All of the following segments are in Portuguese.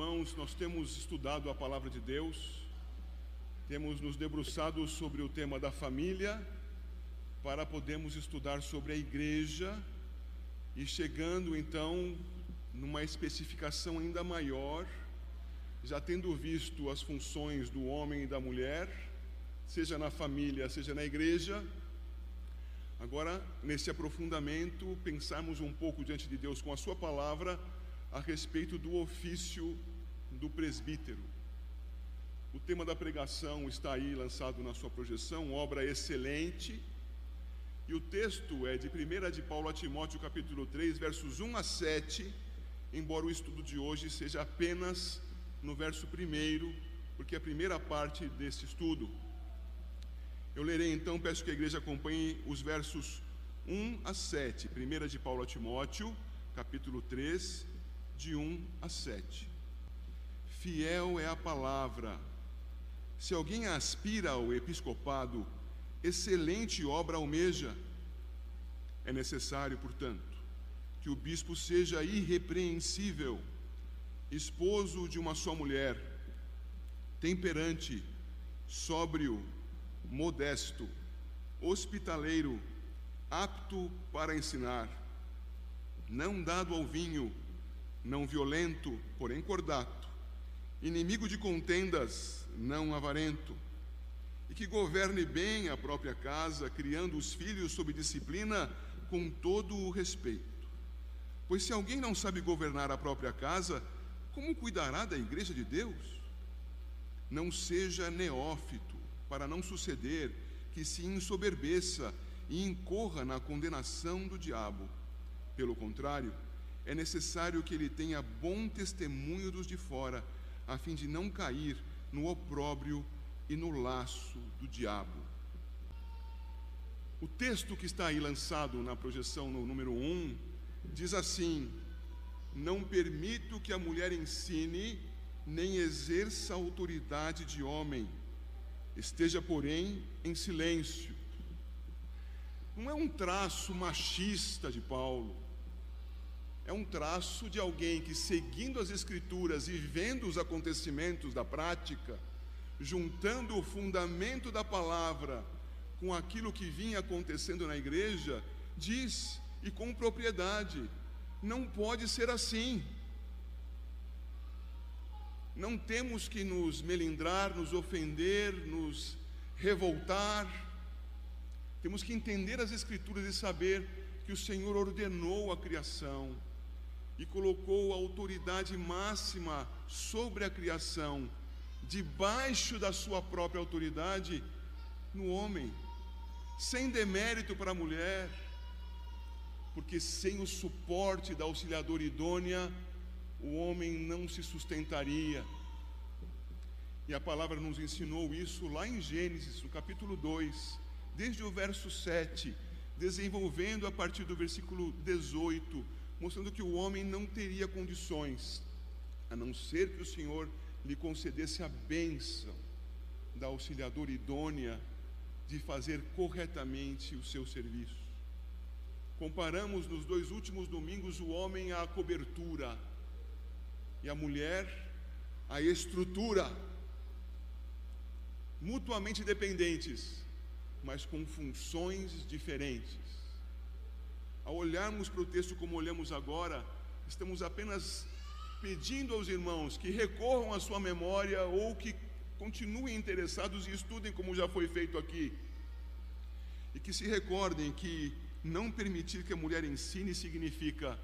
irmãos, nós temos estudado a palavra de Deus, temos nos debruçado sobre o tema da família, para podermos estudar sobre a igreja e chegando então numa especificação ainda maior, já tendo visto as funções do homem e da mulher, seja na família, seja na igreja. Agora, nesse aprofundamento, pensarmos um pouco diante de Deus com a Sua palavra a respeito do ofício do presbítero. O tema da pregação está aí lançado na sua projeção, obra excelente. E o texto é de 1 de Paulo a Timóteo, capítulo 3, versos 1 a 7, embora o estudo de hoje seja apenas no verso 1, porque é a primeira parte desse estudo. Eu lerei então, peço que a igreja acompanhe os versos 1 a 7, 1 de Paulo a Timóteo, capítulo 3, de 1 a 7. Fiel é a palavra. Se alguém aspira ao episcopado, excelente obra almeja. É necessário, portanto, que o bispo seja irrepreensível, esposo de uma só mulher, temperante, sóbrio, modesto, hospitaleiro, apto para ensinar, não dado ao vinho, não violento, porém cordato, inimigo de contendas, não avarento, e que governe bem a própria casa, criando os filhos sob disciplina com todo o respeito. Pois se alguém não sabe governar a própria casa, como cuidará da igreja de Deus? Não seja neófito, para não suceder que se ensoberbeça e incorra na condenação do diabo. Pelo contrário, é necessário que ele tenha bom testemunho dos de fora, a fim de não cair no opróbrio e no laço do diabo. O texto que está aí lançado na projeção no número 1 diz assim: Não permito que a mulher ensine nem exerça autoridade de homem, esteja, porém, em silêncio. Não é um traço machista de Paulo é um traço de alguém que, seguindo as Escrituras e vendo os acontecimentos da prática, juntando o fundamento da palavra com aquilo que vinha acontecendo na igreja, diz, e com propriedade: não pode ser assim. Não temos que nos melindrar, nos ofender, nos revoltar. Temos que entender as Escrituras e saber que o Senhor ordenou a criação e colocou a autoridade máxima sobre a criação, debaixo da sua própria autoridade, no homem, sem demérito para a mulher, porque sem o suporte da auxiliadora idônea, o homem não se sustentaria. E a palavra nos ensinou isso lá em Gênesis, no capítulo 2, desde o verso 7, desenvolvendo a partir do versículo 18 mostrando que o homem não teria condições, a não ser que o Senhor lhe concedesse a bênção da auxiliadora idônea de fazer corretamente o seu serviço. Comparamos nos dois últimos domingos o homem à cobertura e a mulher à estrutura, mutuamente dependentes, mas com funções diferentes. Ao olharmos para o texto como olhamos agora, estamos apenas pedindo aos irmãos que recorram à sua memória ou que continuem interessados e estudem como já foi feito aqui. E que se recordem que não permitir que a mulher ensine significa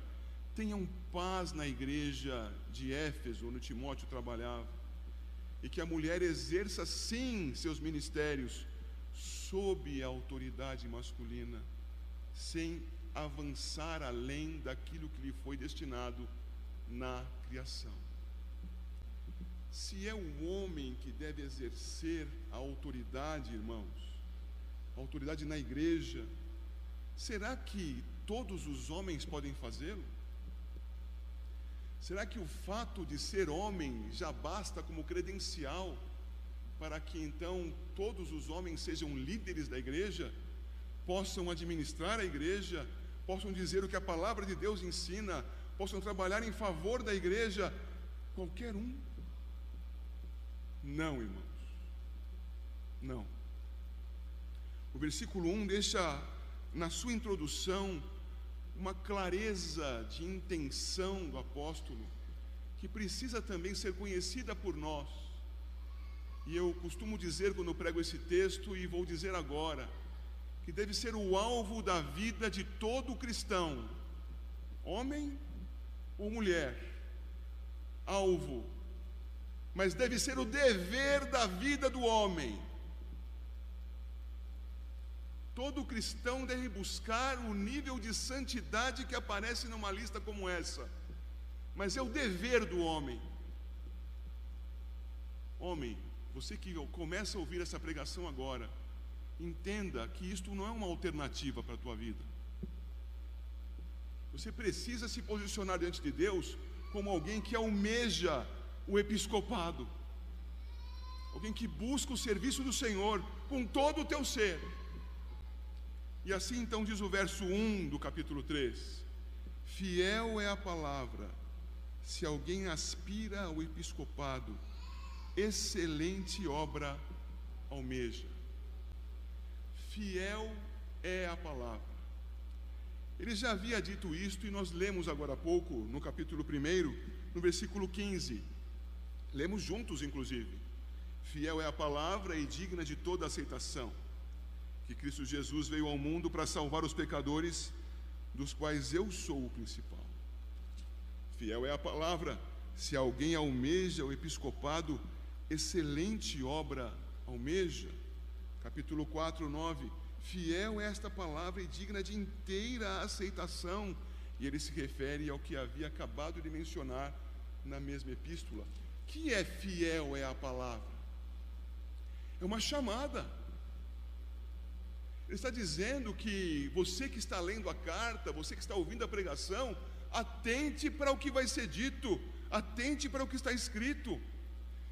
tenham paz na igreja de Éfeso, onde Timóteo trabalhava, e que a mulher exerça sim seus ministérios sob a autoridade masculina, sem avançar além daquilo que lhe foi destinado na criação. Se é o homem que deve exercer a autoridade, irmãos, a autoridade na igreja, será que todos os homens podem fazê-lo? Será que o fato de ser homem já basta como credencial para que então todos os homens sejam líderes da igreja, possam administrar a igreja, possam dizer o que a palavra de Deus ensina, possam trabalhar em favor da igreja, qualquer um? Não, irmãos. Não. O versículo 1 deixa na sua introdução uma clareza de intenção do apóstolo que precisa também ser conhecida por nós. E eu costumo dizer quando eu prego esse texto, e vou dizer agora, que deve ser o alvo da vida de todo cristão, homem ou mulher, alvo, mas deve ser o dever da vida do homem. Todo cristão deve buscar o nível de santidade que aparece numa lista como essa mas é o dever do homem. Homem, você que começa a ouvir essa pregação agora, entenda que isto não é uma alternativa para a tua vida. Você precisa se posicionar diante de Deus como alguém que almeja o episcopado, alguém que busca o serviço do Senhor com todo o teu ser. E assim então diz o verso 1 do capítulo 3: Fiel é a palavra se alguém aspira ao episcopado, excelente obra almeja. Fiel é a palavra. Ele já havia dito isto e nós lemos agora há pouco, no capítulo 1, no versículo 15. Lemos juntos, inclusive. Fiel é a palavra e digna de toda aceitação. Que Cristo Jesus veio ao mundo para salvar os pecadores, dos quais eu sou o principal. Fiel é a palavra. Se alguém almeja o episcopado, excelente obra almeja. Capítulo 4, 9. Fiel é esta palavra e digna de inteira aceitação. E ele se refere ao que havia acabado de mencionar na mesma epístola. Que é fiel é a palavra? É uma chamada. Ele está dizendo que você que está lendo a carta, você que está ouvindo a pregação, atente para o que vai ser dito, atente para o que está escrito.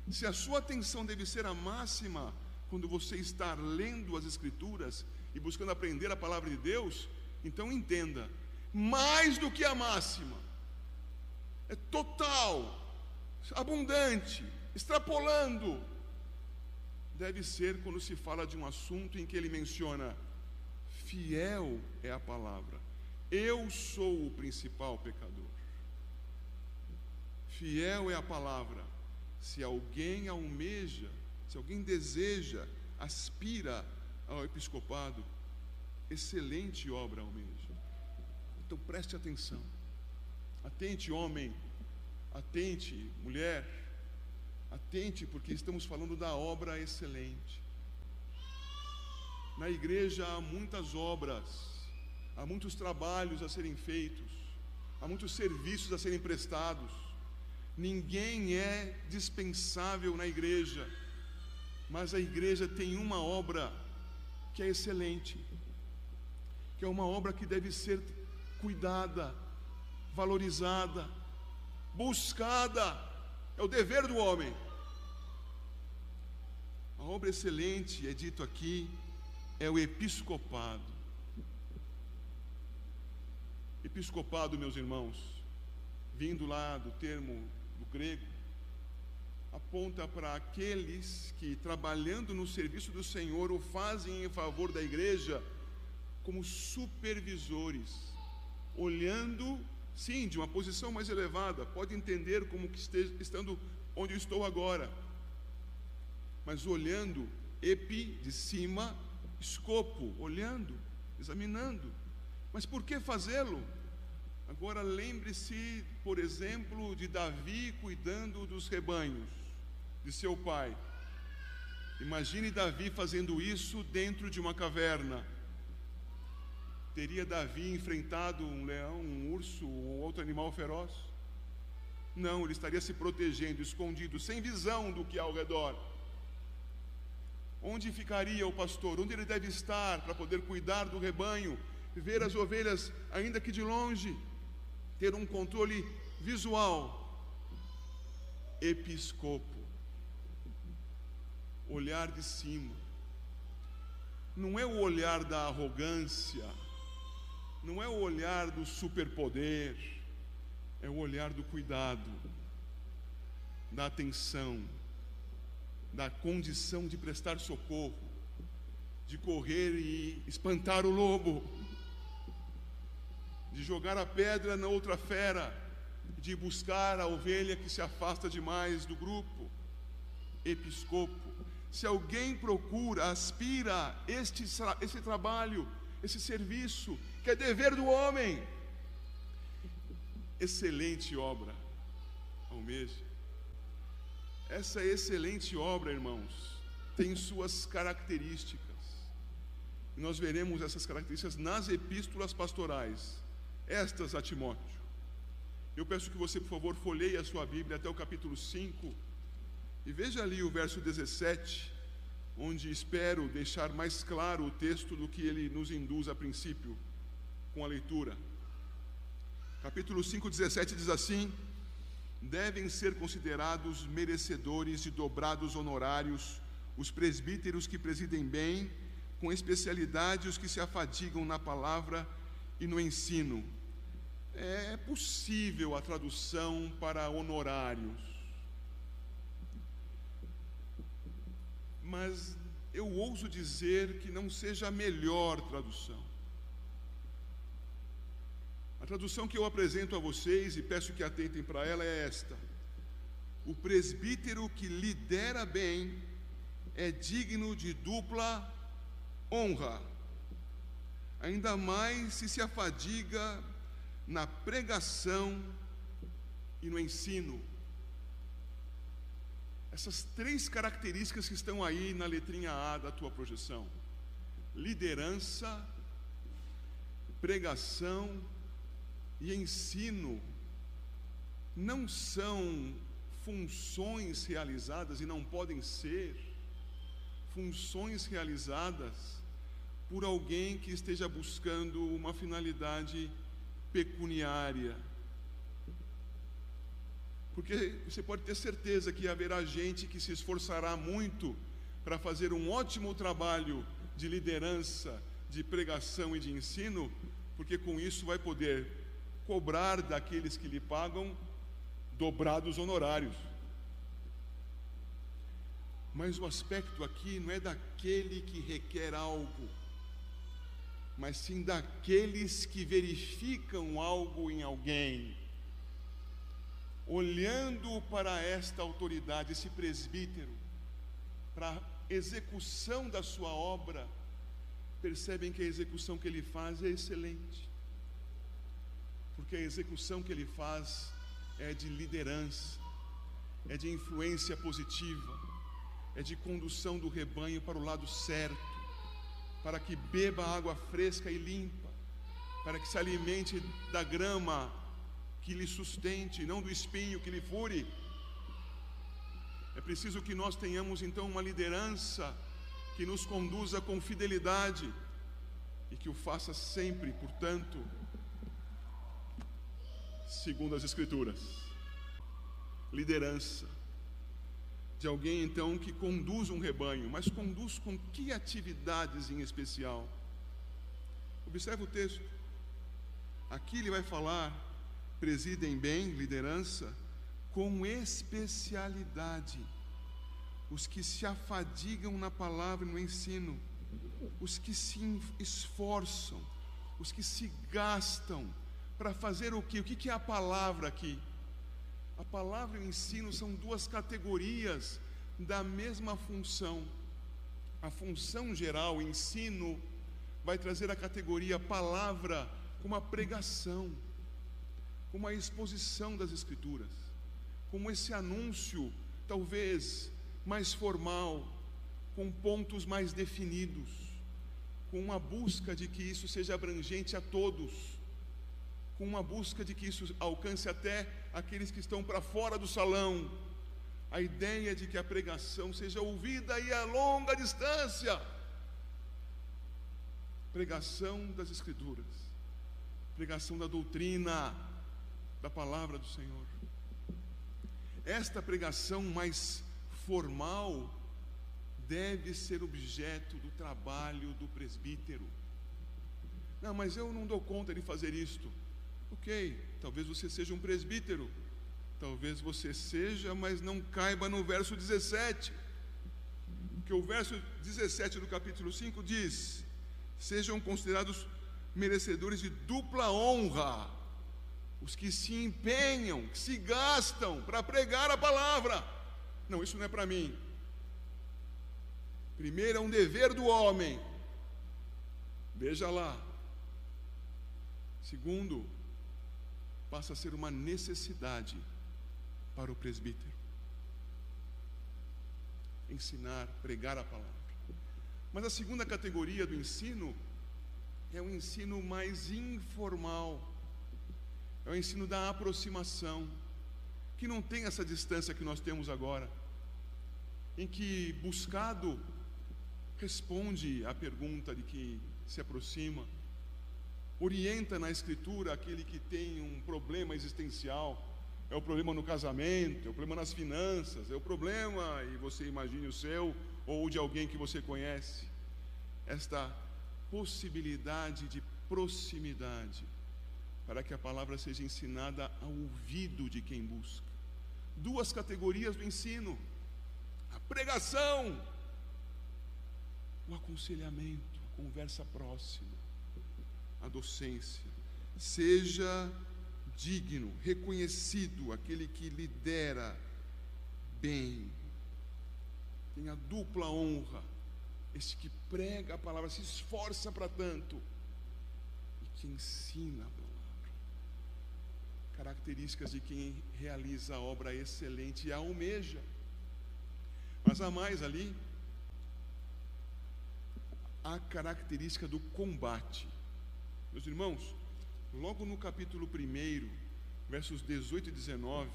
Se a sua atenção deve ser a máxima quando você está lendo as Escrituras e buscando aprender a palavra de Deus, então entenda, mais do que a máxima, é total, abundante, extrapolando, deve ser quando se fala de um assunto em que ele menciona: fiel é a palavra. Eu sou o principal pecador. Fiel é a palavra. Se alguém almeja, se alguém deseja, aspira ao episcopado, excelente obra almeja. Então preste atenção. Atente, homem. Atente, mulher. Atente, porque estamos falando da obra excelente. Na igreja há muitas obras há muitos trabalhos a serem feitos, há muitos serviços a serem prestados. Ninguém é dispensável na igreja, mas a igreja tem uma obra que é excelente, que é uma obra que deve ser cuidada, valorizada, buscada, é o dever do homem. A obra excelente, é dito aqui, é o episcopado. Episcopado, meus irmãos, vindo lá do termo do grego, aponta para aqueles que, trabalhando no serviço do Senhor, o fazem em favor da igreja como supervisores, olhando, sim, de uma posição mais elevada, pode entender como que esteja, estando onde eu estou agora, mas olhando, epi, de cima, escopo, olhando, examinando mas por que fazê-lo? Agora lembre-se, por exemplo, de Davi cuidando dos rebanhos de seu pai. Imagine Davi fazendo isso dentro de uma caverna. Teria Davi enfrentado um leão, um urso ou outro animal feroz? Não, ele estaria se protegendo, escondido, sem visão do que há ao redor. Onde ficaria o pastor? Onde ele deve estar para poder cuidar do rebanho ver as ovelhas, ainda que de longe, ter um controle visual. Episcopo, olhar de cima, não é o olhar da arrogância, não é o olhar do superpoder, é o olhar do cuidado, da atenção, da condição de prestar socorro, de correr e espantar o lobo, de jogar a pedra na outra fera, de buscar a ovelha que se afasta demais do grupo. Episcopo. Se alguém procura, aspira este, esse trabalho, esse serviço, que é dever do homem, excelente obra, almeja. Essa excelente obra, irmãos, tem suas características. E nós veremos essas características nas epístolas pastorais, estas a Timóteo. Eu peço que você, por favor, folheie a sua Bíblia até o capítulo 5 e veja ali o verso 17, onde espero deixar mais claro o texto do que ele nos induz a princípio com a leitura. Capítulo 5, 17 diz assim: Devem ser considerados merecedores de dobrados honorários os presbíteros que presidem bem, com especialidade os que se afadigam na palavra e no ensino. É possível a tradução para honorários, mas eu ouso dizer que não seja a melhor tradução. A tradução que eu apresento a vocês e peço que atentem para ela é esta: O presbítero que lidera bem é digno de dupla honra, ainda mais se se afadiga na pregação e no ensino. Essas três características que estão aí na letrinha A da tua projeção: liderança, pregação e ensino não são funções realizadas e não podem ser funções realizadas por alguém que esteja buscando uma finalidade pecuniária. Porque você pode ter certeza que haverá gente que se esforçará muito para fazer um ótimo trabalho de liderança, de pregação e de ensino, porque com isso vai poder cobrar daqueles que lhe pagam dobrados honorários. Mas o aspecto aqui não é daquele que requer algo, mas sim daqueles que verificam algo em alguém. Olhando para esta autoridade, esse presbítero, para a execução da sua obra, percebem que a execução que ele faz é excelente. Porque a execução que ele faz é de liderança, é de influência positiva, é de condução do rebanho para o lado certo, para que beba água fresca e limpa, para que se alimente da grama que lhe sustente, não do espinho que lhe fure. É preciso que nós tenhamos então uma liderança que nos conduza com fidelidade e que o faça sempre, portanto, segundo as Escrituras. Liderança. De alguém então que conduz um rebanho, mas conduz com que atividades em especial? Observe o texto. Aqui ele vai falar, presidem bem, liderança, com especialidade. Os que se afadigam na palavra e no ensino, os que se esforçam, os que se gastam, para fazer o que? O que é a palavra aqui? A palavra e o ensino são duas categorias da mesma função. A função geral, ensino, vai trazer a categoria palavra como a pregação, como a exposição das Escrituras, como esse anúncio, talvez mais formal, com pontos mais definidos, com uma busca de que isso seja abrangente a todos com uma busca de que isso alcance até aqueles que estão para fora do salão. A ideia de que a pregação seja ouvida aí a longa distância. Pregação das Escrituras, pregação da doutrina, da palavra do Senhor. Esta pregação mais formal deve ser objeto do trabalho do presbítero. Não, mas eu não dou conta de fazer isto. Ok, talvez você seja um presbítero, Talvez você seja, mas não caiba no verso 17. Que o verso 17 do capítulo 5 diz: Sejam considerados merecedores de dupla honra os que se empenham, que se gastam para pregar a palavra. Não, isso não é para mim. Primeiro é um dever do homem. Veja lá. Segundo, passa a ser uma necessidade para o presbítero. Ensinar, pregar a palavra. Mas a segunda categoria do ensino é o ensino mais informal. É o ensino da aproximação, que não tem essa distância que nós temos agora, em que buscado responde à pergunta de que se aproxima, orienta na escritura aquele que tem um problema existencial, é o problema no casamento, é o problema nas finanças, é o problema, e você imagine o seu ou de alguém que você conhece. Esta possibilidade de proximidade, para que a palavra seja ensinada ao ouvido de quem busca. Duas categorias do ensino: a pregação o aconselhamento, a conversa próxima, a docência. Seja digno, reconhecido, aquele que lidera bem, tenha dupla honra, esse que prega a palavra, se esforça para tanto e que ensina a palavra. Características de quem realiza a obra excelente e a almeja. Mas há mais ali, a característica do combate. Meus irmãos, logo no capítulo 1, versos 18 e 19,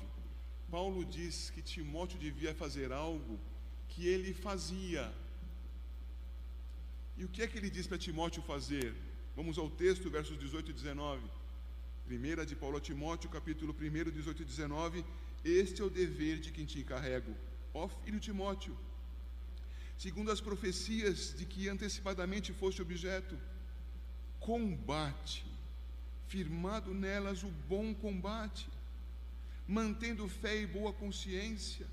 Paulo diz que Timóteo devia fazer algo que ele fazia. E o que é que ele diz para Timóteo fazer? Vamos ao texto, versos 18 e 19. Primeira de Paulo a Timóteo, capítulo 1, 18 e 19. Este é o dever de quem te encarrego, ó filho Timóteo segundo as profecias de que antecipadamente foste objeto. Combate, firmado nelas o bom combate, mantendo fé e boa consciência,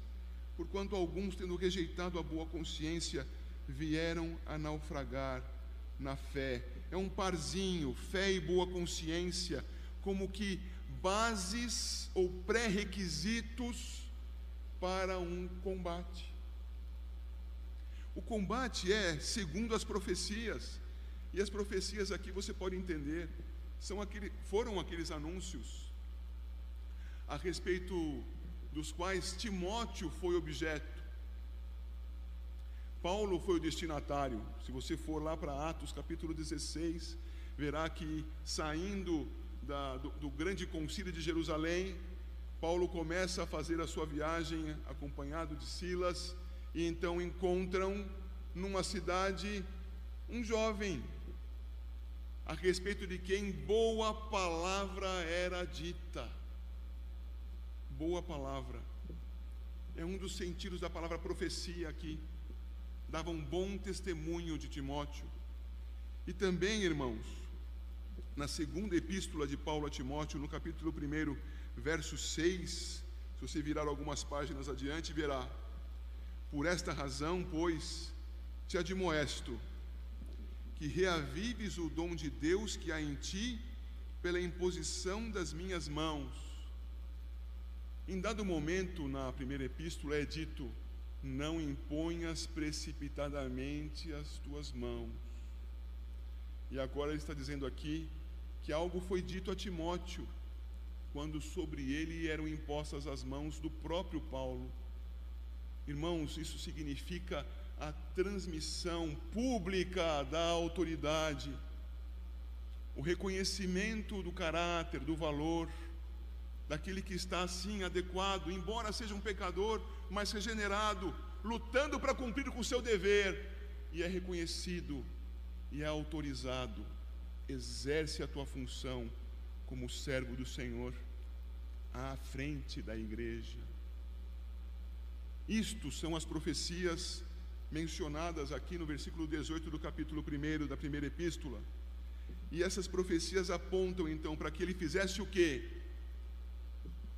porquanto alguns, tendo rejeitado a boa consciência, vieram a naufragar na fé. É um parzinho, fé e boa consciência, como que bases ou pré-requisitos para um combate. O combate é segundo as profecias. E as profecias aqui você pode entender, são aquele, foram aqueles anúncios a respeito dos quais Timóteo foi objeto. Paulo foi o destinatário. Se você for lá para Atos capítulo 16, verá que saindo da, do, do grande concílio de Jerusalém, Paulo começa a fazer a sua viagem acompanhado de Silas e então encontram numa cidade um jovem a respeito de quem boa palavra era dita. Boa palavra. É um dos sentidos da palavra profecia aqui. Dava um bom testemunho de Timóteo. E também, irmãos, na segunda epístola de Paulo a Timóteo, no capítulo 1, verso 6, se você virar algumas páginas adiante, verá por esta razão, pois, te admoesto que reavives o dom de Deus que há em ti pela imposição das minhas mãos. Em dado momento, na primeira epístola, é dito: Não imponhas precipitadamente as tuas mãos. E agora ele está dizendo aqui que algo foi dito a Timóteo, quando sobre ele eram impostas as mãos do próprio Paulo. Irmãos, isso significa a transmissão pública da autoridade, o reconhecimento do caráter, do valor daquele que está assim adequado, embora seja um pecador, mas regenerado, lutando para cumprir com o seu dever, e é reconhecido e é autorizado, exerce a tua função como servo do Senhor à frente da igreja. Isto são as profecias mencionadas aqui no versículo 18 do capítulo 1 da primeira epístola. E essas profecias apontam então para que ele fizesse o quê?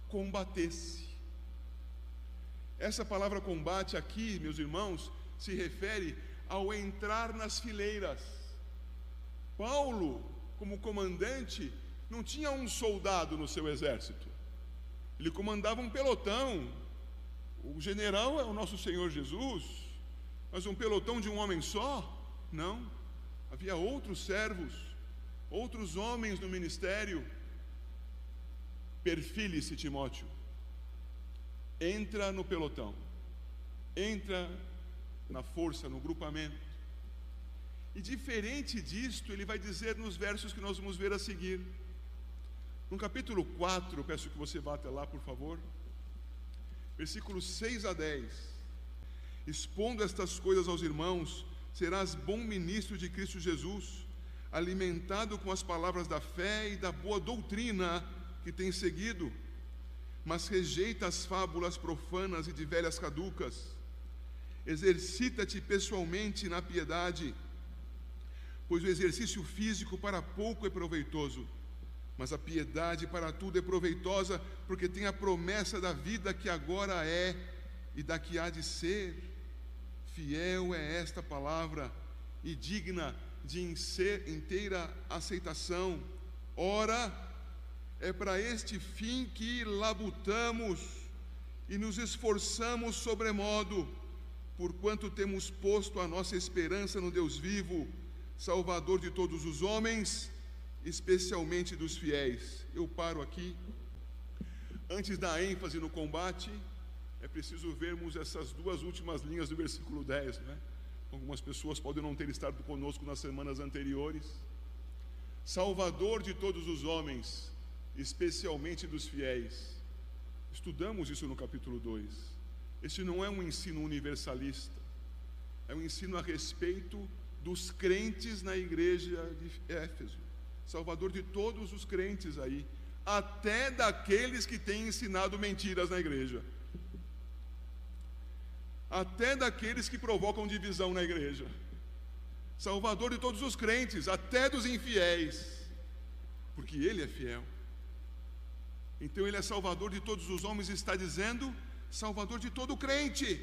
combatesse. Essa palavra combate aqui, meus irmãos, se refere ao entrar nas fileiras. Paulo, como comandante, não tinha um soldado no seu exército. Ele comandava um pelotão. O general é o nosso Senhor Jesus, mas um pelotão de um homem só? Não. Havia outros servos, outros homens no ministério. Perfile-se, Timóteo. Entra no pelotão. Entra na força, no grupamento. E diferente disto, ele vai dizer nos versos que nós vamos ver a seguir. No capítulo 4, peço que você vá até lá, por favor. Versículos 6 a 10. Expondo estas coisas aos irmãos, serás bom ministro de Cristo Jesus, alimentado com as palavras da fé e da boa doutrina que tens seguido, mas rejeita as fábulas profanas e de velhas caducas. Exercita-te pessoalmente na piedade, pois o exercício físico para pouco é proveitoso mas a piedade para tudo é proveitosa, porque tem a promessa da vida que agora é e da que há de ser. Fiel é esta palavra e digna de inteira aceitação. Ora, é para este fim que labutamos e nos esforçamos sobremodo, porquanto temos posto a nossa esperança no Deus vivo, Salvador de todos os homens especialmente dos fiéis. Eu paro aqui. Antes da ênfase no combate, é preciso vermos essas duas últimas linhas do versículo 10, né? Algumas pessoas podem não ter estado conosco nas semanas anteriores. Salvador de todos os homens, especialmente dos fiéis. Estudamos isso no capítulo 2. Este não é um ensino universalista, é um ensino a respeito dos crentes na igreja de Éfeso. Salvador de todos os crentes aí, até daqueles que têm ensinado mentiras na igreja, até daqueles que provocam divisão na igreja. Salvador de todos os crentes, até dos infiéis, porque Ele é fiel. Então Ele é Salvador de todos os homens, está dizendo, Salvador de todo crente,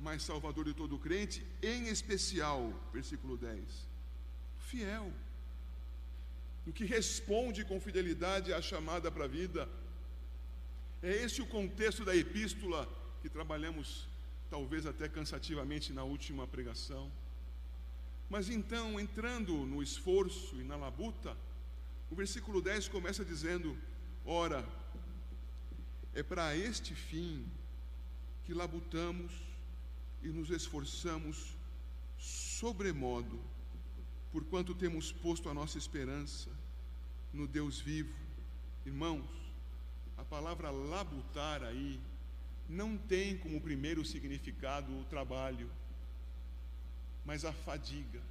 mas Salvador de todo crente, em especial, versículo 10, fiel do que responde com fidelidade à chamada para a vida. É esse o contexto da epístola que trabalhamos, talvez até cansativamente, na última pregação. Mas então, entrando no esforço e na labuta, o versículo 10 começa dizendo: Ora, é para este fim que labutamos e nos esforçamos sobremodo porquanto temos posto a nossa esperança no Deus vivo. Irmãos, a palavra labutar aí não tem como primeiro significado o trabalho, mas a fadiga,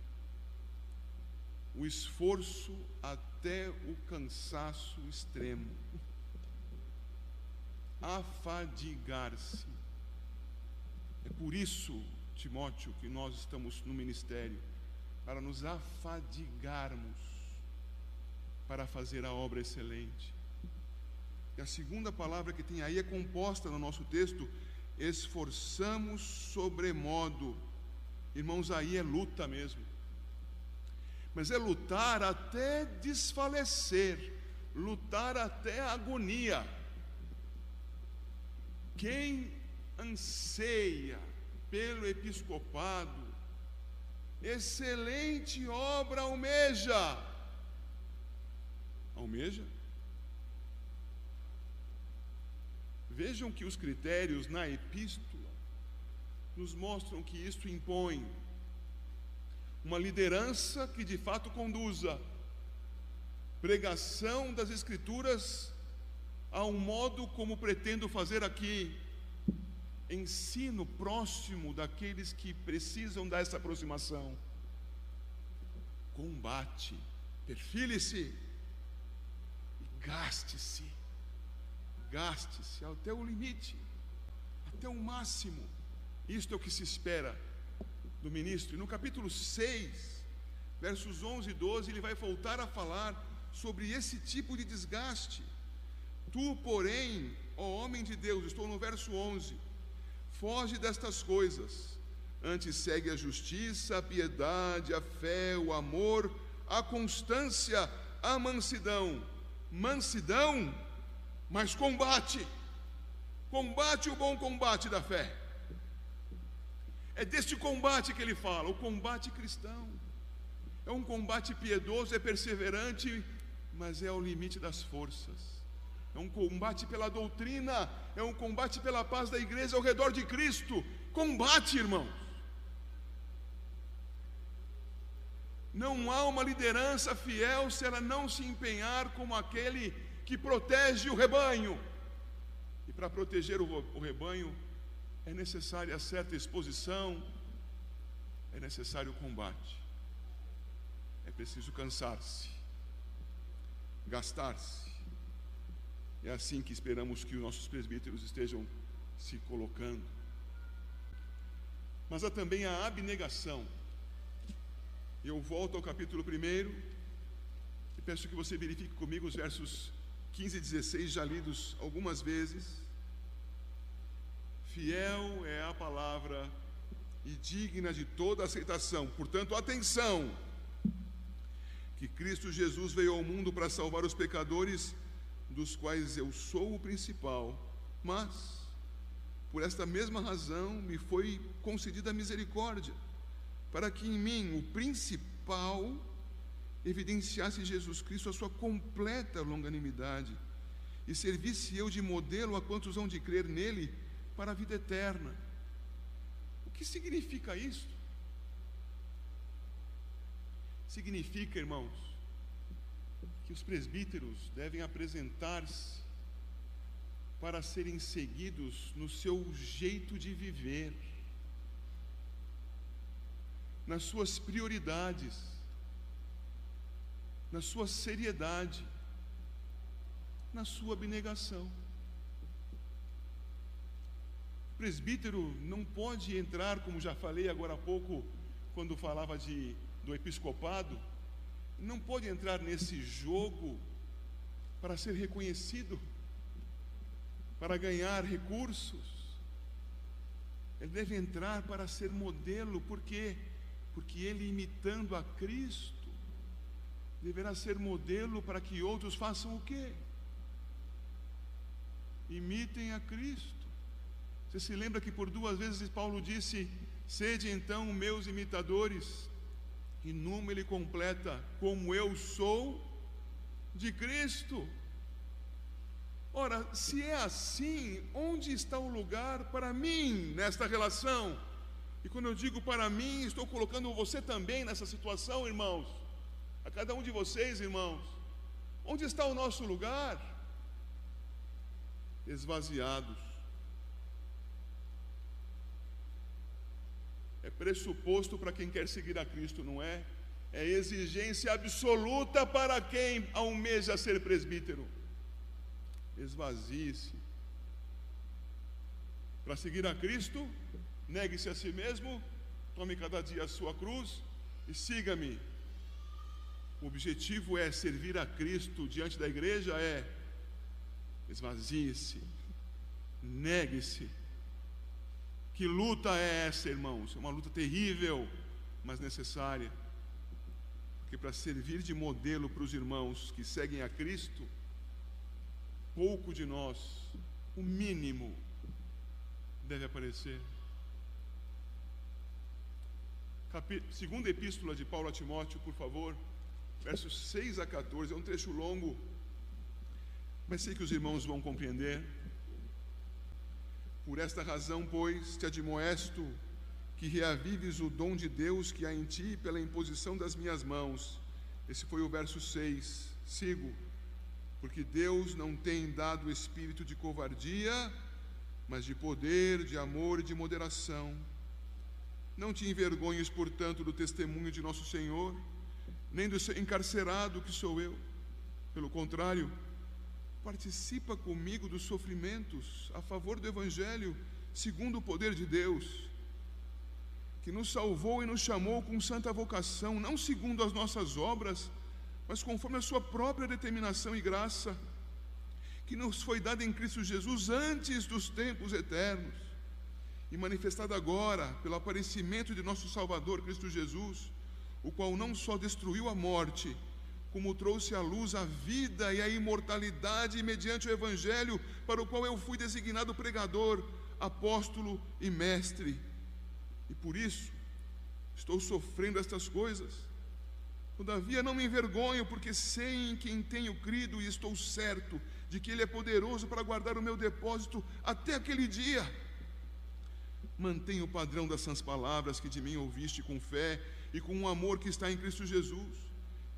o esforço até o cansaço extremo. Afadigar-se. É por isso, Timóteo, que nós estamos no ministério para nos afadigarmos para fazer a obra excelente. E a segunda palavra que tem aí é composta no nosso texto, esforçamos sobremodo. Irmãos, aí é luta mesmo. Mas é lutar até desfalecer, lutar até agonia. Quem anseia pelo episcopado, excelente obra almeja. Almeja? Vejam que os critérios na epístola nos mostram que isto impõe uma liderança que de fato conduza pregação das Escrituras a um modo como pretendo fazer aqui ensino próximo daqueles que precisam dessa aproximação. Combate, perfile-se e gaste-se, gaste-se até o limite, até o máximo. Isto é o que se espera do ministro. E no capítulo 6, versos 11 e 12, ele vai voltar a falar sobre esse tipo de desgaste. Tu, porém, ó homem de Deus, estou no verso 11, foge destas coisas, antes segue a justiça, a piedade, a fé, o amor, a constância, a mansidão. Mansidão, mas combate. Combate o bom combate da fé. É deste combate que ele fala, o combate cristão. É um combate piedoso, é perseverante, mas é ao limite das forças. É um combate pela doutrina, é um combate pela paz da igreja ao redor de Cristo. Combate, irmãos. Não há uma liderança fiel se ela não se empenhar como aquele que protege o rebanho. E para proteger o, rebanho é necessária certa exposição, é necessário combate, é preciso cansar-se, gastar-se. É assim que esperamos que os nossos presbíteros estejam se colocando. Mas há também a abnegação. Eu volto ao capítulo 1 e peço que você verifique comigo os versos 15 e 16, já lidos algumas vezes. Fiel é a palavra e digna de toda aceitação. Portanto, atenção! Que Cristo Jesus veio ao mundo para salvar os pecadores, dos quais eu sou o principal, mas por esta mesma razão me foi concedida a misericórdia, para que em mim, o principal, evidenciasse Jesus Cristo a sua completa longanimidade e servisse eu de modelo a quantos hão de crer nele para a vida eterna. O que significa isto? Significa, irmãos, que os presbíteros devem apresentar-se para serem seguidos no seu jeito de viver, nas suas prioridades, na sua seriedade, na sua abnegação. Presbítero não pode entrar, como já falei agora há pouco, quando falava de, do episcopado, não pode entrar nesse jogo para ser reconhecido, para ganhar recursos. Ele deve entrar para ser modelo, por quê? Porque ele, imitando a Cristo, deverá ser modelo para que outros façam o quê? Imitem a Cristo. Você se lembra que por duas vezes Paulo disse: Sede então meus imitadores, e numa ele completa: Como eu sou de Cristo. Ora, se é assim, onde está o lugar para mim nesta relação? E quando eu digo para mim, estou colocando você também nessa situação, irmãos. A cada um de vocês, irmãos. Onde está o nosso lugar? Esvaziados é pressuposto para quem quer seguir a Cristo, não é? É exigência absoluta para quem almeja ser presbítero. Esvazie-se. Para seguir a Cristo, negue-se a si mesmo, tome cada dia a sua cruz e siga-me. O objetivo é servir a Cristo diante da igreja, é esvazie-se, negue-se, que luta é essa, irmãos? É uma luta terrível, mas necessária. Porque para servir de modelo para os irmãos que seguem a Cristo, pouco de nós, o mínimo, deve aparecer. Segunda epístola de Paulo a Timóteo, por favor, versos 6 a 14, é um trecho longo, mas sei que os irmãos vão compreender. Por esta razão, pois, te admoesto que reavives o dom de Deus que há em ti pela imposição das minhas mãos. Esse foi o verso 6. Sigo. Porque Deus não tem dado espírito de covardia, mas de poder, de amor e de moderação. Não te envergonhes, portanto, do testemunho de nosso Senhor, nem do encarcerado que sou eu. Pelo contrário, participa comigo dos sofrimentos a favor do Evangelho, segundo o poder de Deus, que nos salvou e nos chamou com santa vocação, não segundo as nossas obras, mas conforme a Sua própria determinação e graça, que nos foi dada em Cristo Jesus antes dos tempos eternos e manifestada agora pelo aparecimento de nosso Salvador Cristo Jesus, o qual não só destruiu a morte, como trouxe à luz a vida e a imortalidade mediante o Evangelho, para o qual eu fui designado pregador, apóstolo e mestre. E por isso estou sofrendo estas coisas. Todavia não me envergonho, porque sei em quem tenho crido e estou certo de que Ele é poderoso para guardar o meu depósito até aquele dia. Mantenha o padrão das sãs palavras que de mim ouviste com fé e com o amor que está em Cristo Jesus.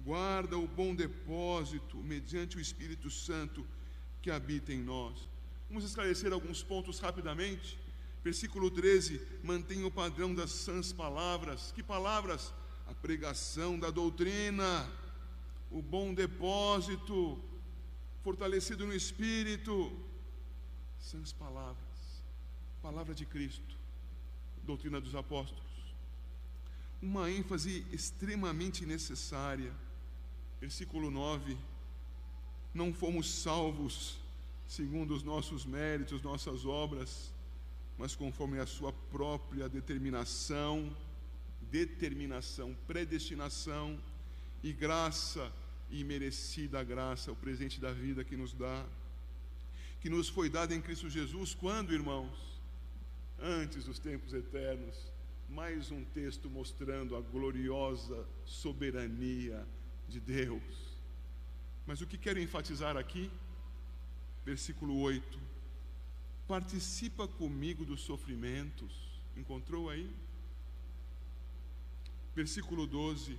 Guarda o bom depósito mediante o Espírito Santo que habita em nós. Vamos esclarecer alguns pontos rapidamente. Versículo 13: mantenha o padrão das sãs palavras. Que palavras? A pregação da doutrina, o bom depósito, fortalecido no espírito. Sãs palavras, palavra de Cristo, doutrina dos apóstolos. Uma ênfase extremamente necessária. Versículo 9: Não fomos salvos segundo os nossos méritos, nossas obras, mas conforme a sua própria determinação, determinação, predestinação e graça e merecida graça, o presente da vida que nos dá, que nos foi dado em Cristo Jesus, quando, irmãos? Antes dos tempos eternos. Mais um texto mostrando a gloriosa soberania de Deus. Mas o que quero enfatizar aqui? Versículo 8. Participa comigo dos sofrimentos. Encontrou aí? Versículo 12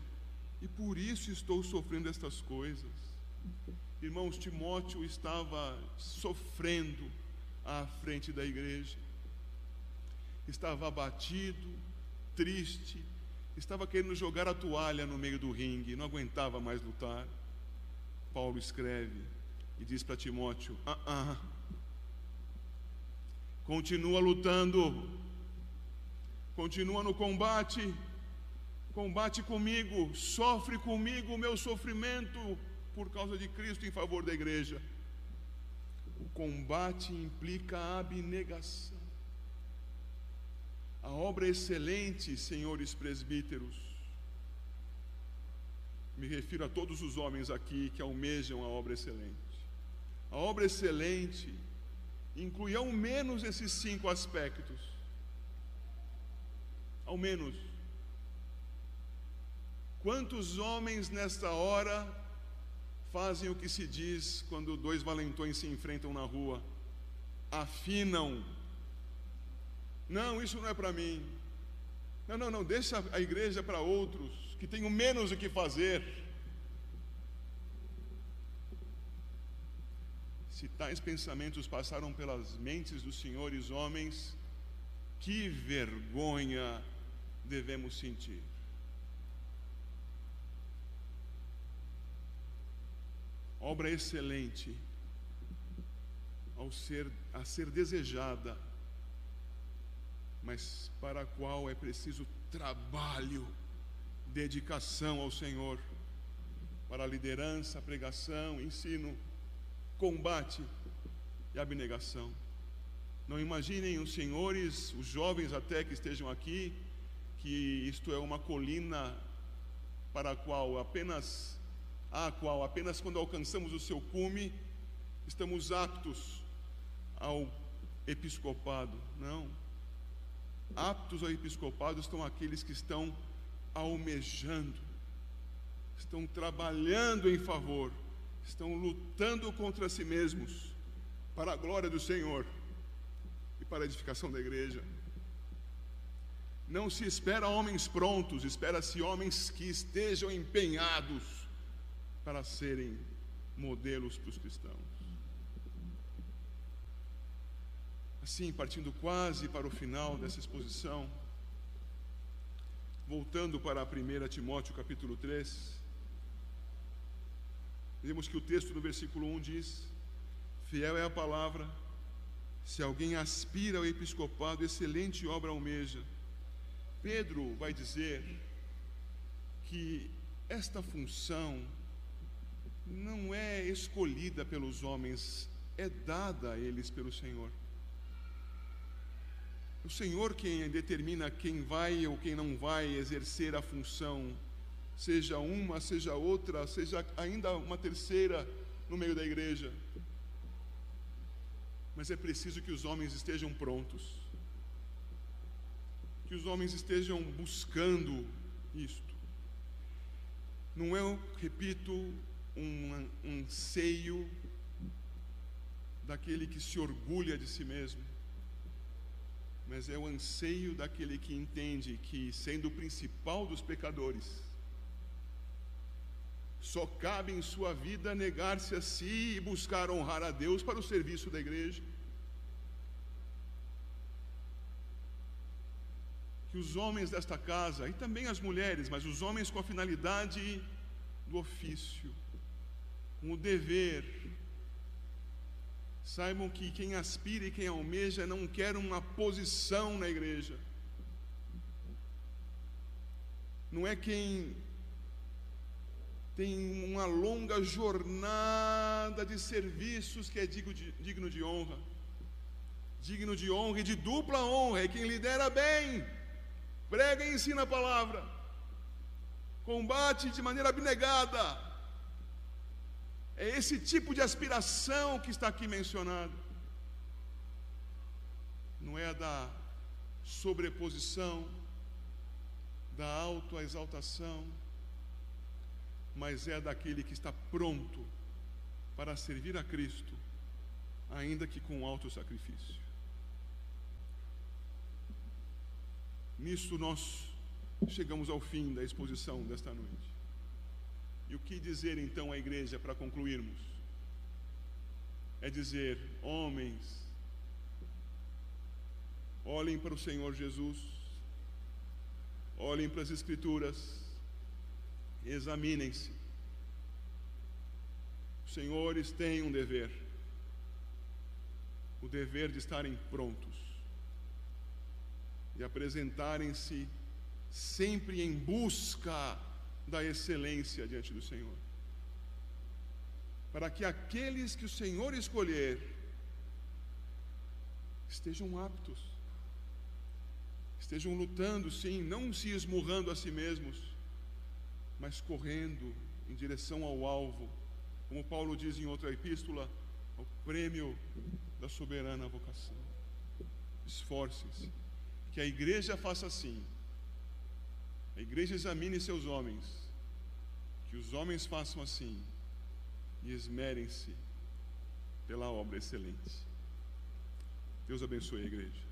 e por isso estou sofrendo estas coisas. Irmãos, Timóteo estava sofrendo à frente da igreja, estava abatido, triste, estava querendo jogar a toalha no meio do ringue, não aguentava mais lutar. Paulo escreve e diz para Timóteo: ah, ah, continua lutando, continua no combate combate comigo, sofre comigo o meu sofrimento por causa de Cristo em favor da igreja. O combate implica abnegação. A obra excelente, senhores presbíteros. Me refiro a todos os homens aqui que almejam a obra excelente. A obra excelente inclui ao menos esses cinco aspectos. Ao menos Quantos homens nesta hora fazem o que se diz quando dois valentões se enfrentam na rua? Afinam. Não, isso não é para mim. Não, não, não, deixa a igreja para outros que tenham menos o que fazer. Se tais pensamentos passaram pelas mentes dos senhores homens, que vergonha devemos sentir. obra excelente, ao ser, a ser desejada, mas para a qual é preciso trabalho, dedicação ao Senhor, para a liderança, pregação, ensino, combate e abnegação. Não imaginem os senhores, os jovens até que estejam aqui, que isto é uma colina para a qual apenas a qual apenas quando alcançamos o seu cume estamos aptos ao episcopado. Não. Aptos ao episcopado estão aqueles que estão almejando, estão trabalhando em favor, estão lutando contra si mesmos para a glória do Senhor e para a edificação da igreja. Não se espera homens prontos, espera-se homens que estejam empenhados para serem modelos para os cristãos. Assim, partindo quase para o final dessa exposição, voltando para a 1 Timóteo capítulo 3, vemos que o texto do versículo 1 diz: Fiel é a palavra, se alguém aspira ao episcopado, excelente obra almeja. Pedro vai dizer que esta função não é escolhida pelos homens é dada a eles pelo Senhor. O Senhor quem determina quem vai ou quem não vai exercer a função, seja uma, seja outra, seja ainda uma terceira no meio da igreja. Mas é preciso que os homens estejam prontos, que os homens estejam buscando isto. Não é, repito, um anseio daquele que se orgulha de si mesmo, mas é o anseio daquele que entende que, sendo o principal dos pecadores, só cabe em sua vida negar-se a si e buscar honrar a Deus para o serviço da igreja. Que os homens desta casa, e também as mulheres, mas os homens com a finalidade do ofício, com o dever, saibam que quem aspira e quem almeja não quer uma posição na igreja. Não é quem tem uma longa jornada de serviços que é digno de, digno de honra. Digno de honra e de dupla honra, é quem lidera bem, prega e ensina a palavra, combate de maneira abnegada. É esse tipo de aspiração que está aqui mencionado. Não é a da sobreposição, da autoexaltação, mas é daquele que está pronto para servir a Cristo, ainda que com alto sacrifício. Nisso nós chegamos ao fim da exposição desta noite. E o que dizer então à igreja para concluirmos? É dizer, homens, olhem para o Senhor Jesus, olhem para as Escrituras, examinem-se. Os senhores têm um dever, o dever de estarem prontos e apresentarem-se sempre em busca da excelência diante do Senhor. Para que aqueles que o Senhor escolher estejam aptos, estejam lutando, sim, não se esmurrando a si mesmos, mas correndo em direção ao alvo, como Paulo diz em outra epístola, ao prêmio da soberana vocação. Esforce-se, que a igreja faça assim. A igreja examine seus homens, que os homens façam assim e esmerem-se pela obra excelente. Deus abençoe a igreja.